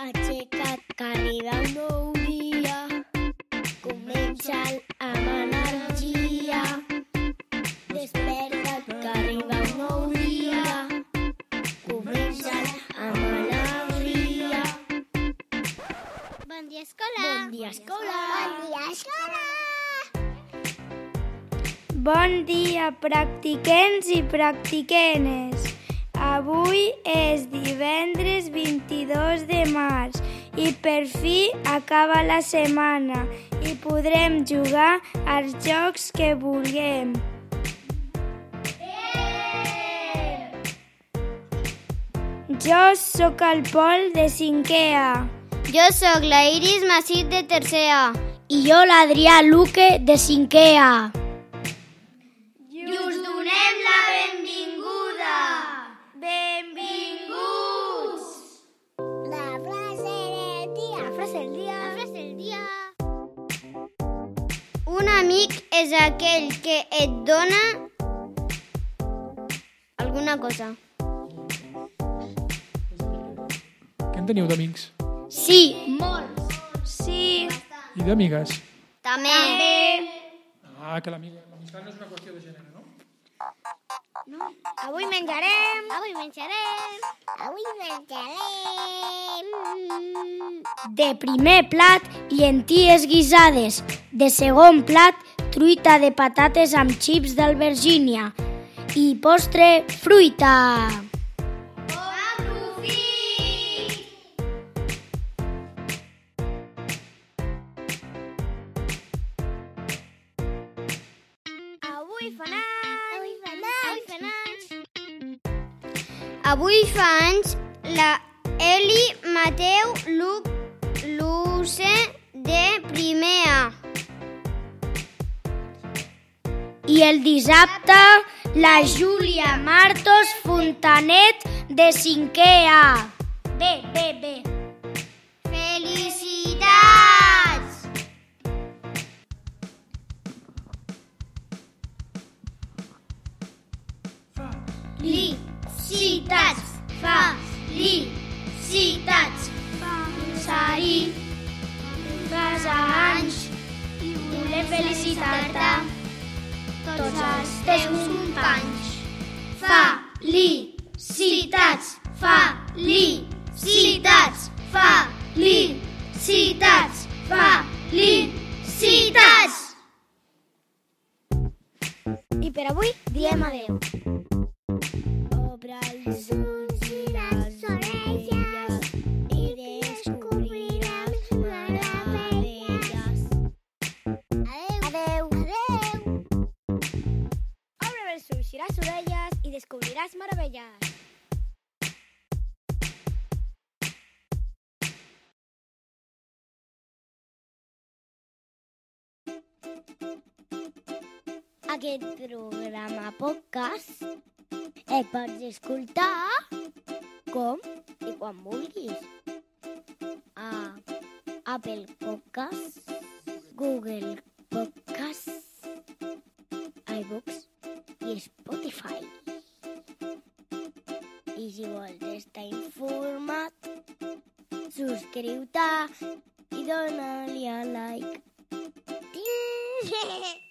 Aixeca't, que arriba un nou dia. Comença amb energia. Desperta't, que arriba un nou dia. Comença amb alegria. Bon dia, escola. Bon dia, escola. Bon dia, escola. Bon dia, practiquents i practiquenes. Avui és divendres 22 de març i per fi acaba la setmana i podrem jugar als jocs que vulguem. Jo sóc el Pol de 5è A. Jo sóc la Iris Massit de tercer A. I jo, l'Adrià Luque, de 5è A. Un amic és aquell que et dona alguna cosa. Què en teniu d'amics? Sí, molts. Sí, I d'amigues? També. Ah, que l'amiga- l'amistat no és una qüestió de gènere, no? Avui menjarem... Avui menjarem. Avui menjarem. De primer plat, llenties guisades. De segon plat, truita de patates amb xips d'albergínia. I postre, fruita. Avui fa anys. Avui fa anys. Avui fa anys la Eli Mateu Luc Luce de primer el dissabte, la Júlia Martos Fontanet de 5è A. Bé, bé, bé. Felicitats! Felicitats! Felicitats! Ahir, fas anys, i volem felicitar-te Tots els teus companys. Felicitats, felicitats, felicitats, felicitats. I per avui diem adeu. Les orelles i descobriràs meravelles. Aquest programa podcast el pots escoltar com i quan vulguis. A Apple Podcasts, Google Podcasts, iBooks i Spotify. Si vols estar informat, subscriu-te i dona-li a like. Ting!